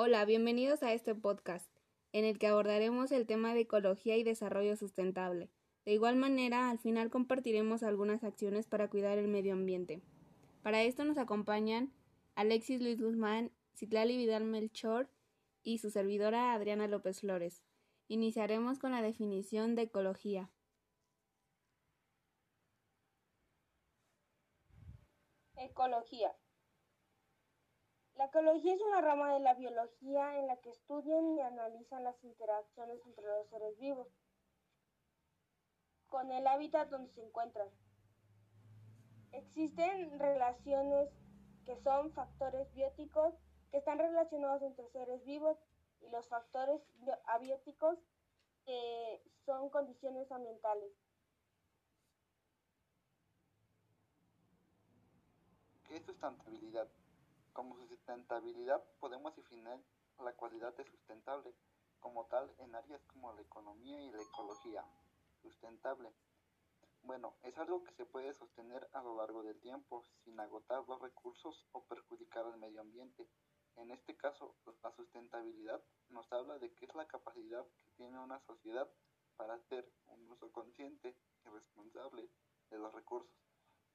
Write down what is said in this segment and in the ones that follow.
Hola, bienvenidos a este podcast, en el que abordaremos el tema de ecología y desarrollo sustentable. De igual manera, al final compartiremos algunas acciones para cuidar el medio ambiente. Para esto nos acompañan Alexis Luis Guzmán, Citlali Vidal Melchor y su servidora Adriana López Flores. Iniciaremos con la definición de ecología. Ecología. La ecología es una rama de la biología en la que estudian y analizan las interacciones entre los seres vivos con el hábitat donde se encuentran. Existen relaciones que son factores bióticos que están relacionados entre seres vivos y los factores abióticos que son condiciones ambientales. ¿Qué es sustentabilidad? Como sustentabilidad podemos definir la cualidad de sustentable como tal en áreas como la economía y la ecología. Sustentable. Bueno, es algo que se puede sostener a lo largo del tiempo sin agotar los recursos o perjudicar al medio ambiente. En este caso, la sustentabilidad nos habla de qué es la capacidad que tiene una sociedad para hacer un uso consciente y responsable de los recursos,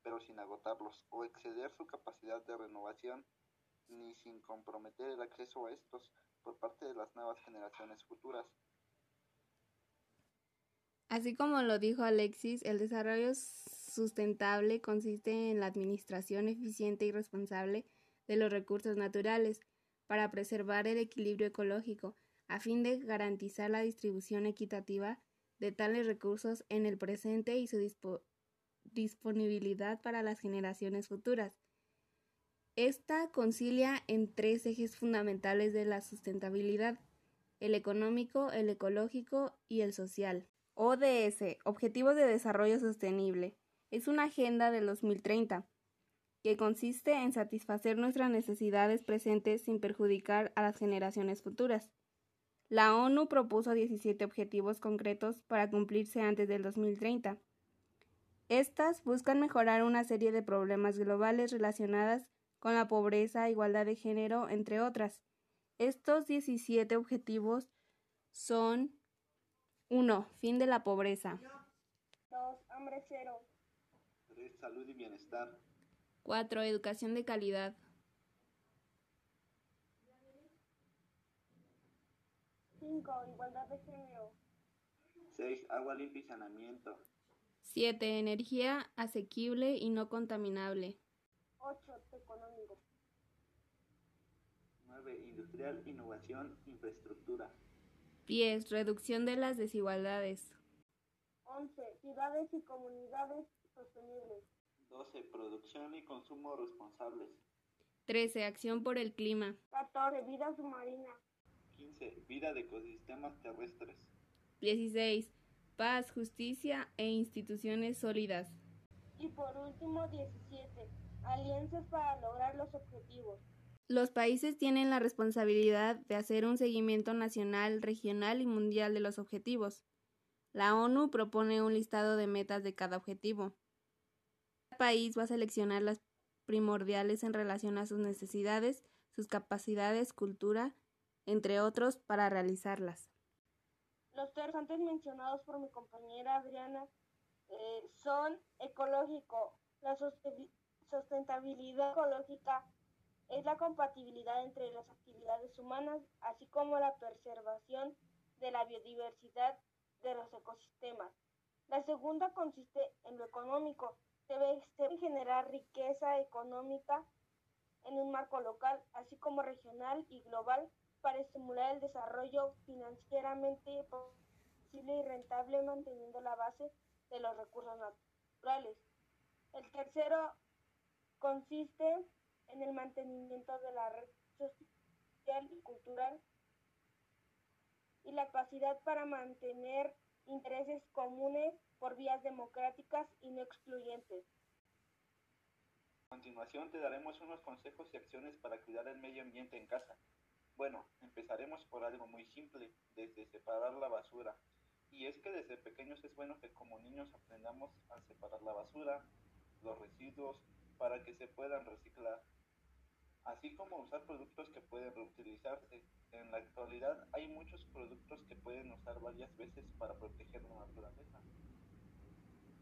pero sin agotarlos o exceder su capacidad de renovación, ni sin comprometer el acceso a estos por parte de las nuevas generaciones futuras. Así como lo dijo Alexis, el desarrollo sustentable consiste en la administración eficiente y responsable de los recursos naturales, para preservar el equilibrio ecológico, a fin de garantizar la distribución equitativa de tales recursos en el presente y su disponibilidad para las generaciones futuras. Esta concilia en tres ejes fundamentales de la sustentabilidad, el económico, el ecológico y el social. ODS, Objetivos de Desarrollo Sostenible, es una agenda del 2030 que consiste en satisfacer nuestras necesidades presentes sin perjudicar a las generaciones futuras. La ONU propuso 17 objetivos concretos para cumplirse antes del 2030. Estas buscan mejorar una serie de problemas globales relacionadas con la pobreza, igualdad de género, entre otras. Estos 17 objetivos son 1. Fin de la pobreza. 2. Hambre cero. 3. Salud y bienestar. 4. Educación de calidad. 5. Igualdad de género. 6. Agua limpia y saneamiento. 7. Energía asequible y no contaminable. 8. Económico. 9. Industrial, innovación, infraestructura. 10. Reducción de las desigualdades. 11. Ciudades y comunidades sostenibles. 12. Producción y consumo responsables. 13. Acción por el clima. 14. Vida submarina. 15. Vida de ecosistemas terrestres. 16. Paz, justicia e instituciones sólidas. Y por último, 17. Alianzas para lograr los objetivos. Los países tienen la responsabilidad de hacer un seguimiento nacional, regional y mundial de los objetivos. La ONU propone un listado de metas de cada objetivo país va a seleccionar las primordiales en relación a sus necesidades, sus capacidades, cultura, entre otros, para realizarlas. Los tres antes mencionados por mi compañera Adriana eh, son ecológico, la sustentabilidad ecológica es la compatibilidad entre las actividades humanas, así como la preservación de la biodiversidad de los ecosistemas. La segunda consiste en lo económico, debe generar riqueza económica en un marco local, así como regional y global, para estimular el desarrollo financieramente posible y rentable manteniendo la base de los recursos naturales. El tercero consiste en el mantenimiento de la red social y cultural y la capacidad para mantener intereses comunes por vías democráticas y no excluyentes. A continuación te daremos unos consejos y acciones para cuidar el medio ambiente en casa. Bueno, empezaremos por algo muy simple, desde separar la basura. Y es que desde pequeños es bueno que como niños aprendamos a separar la basura, los residuos, para que se puedan reciclar. así como usar productos que pueden reutilizarse. En la actualidad hay muchos productos que pueden usar varias veces para proteger la naturaleza.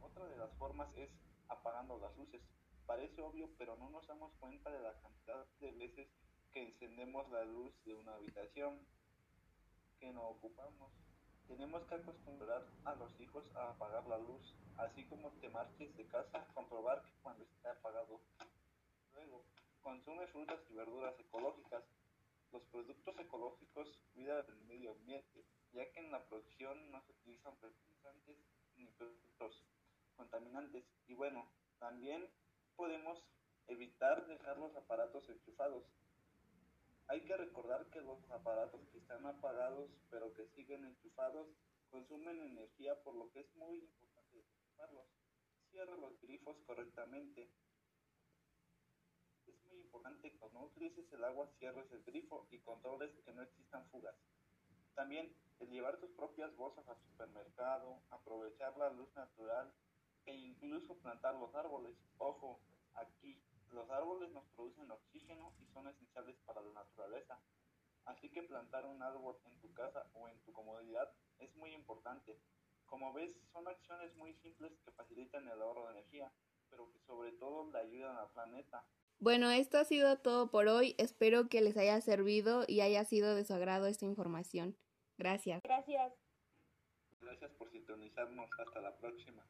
Otra de las formas es apagando las luces. Parece obvio, pero no nos damos cuenta de la cantidad de veces que encendemos la luz de una habitación que no ocupamos. Tenemos que acostumbrar a los hijos a apagar la luz, así como te marches de casa, comprobar que cuando esté apagado. Consume frutas y verduras ecológicas. Los productos ecológicos cuidan el medio ambiente, ya que en la producción no se utilizan fertilizantes ni productos contaminantes. Y bueno, también podemos evitar dejar los aparatos enchufados. Hay que recordar que los aparatos que están apagados pero que siguen enchufados consumen energía por lo que es muy importante enchufarlos. Cierra los grifos correctamente. Importante que cuando utilices el agua cierres el grifo y controles que no existan fugas. También el llevar tus propias bolsas al supermercado, aprovechar la luz natural e incluso plantar los árboles. Ojo, aquí los árboles nos producen oxígeno y son esenciales para la naturaleza. Así que plantar un árbol en tu casa o en tu comodidad es muy importante. Como ves, son acciones muy simples que facilitan el ahorro de energía, pero que sobre todo le ayudan al planeta. Bueno, esto ha sido todo por hoy. Espero que les haya servido y haya sido de su agrado esta información. Gracias. Gracias. Gracias por sintonizarnos. Hasta la próxima.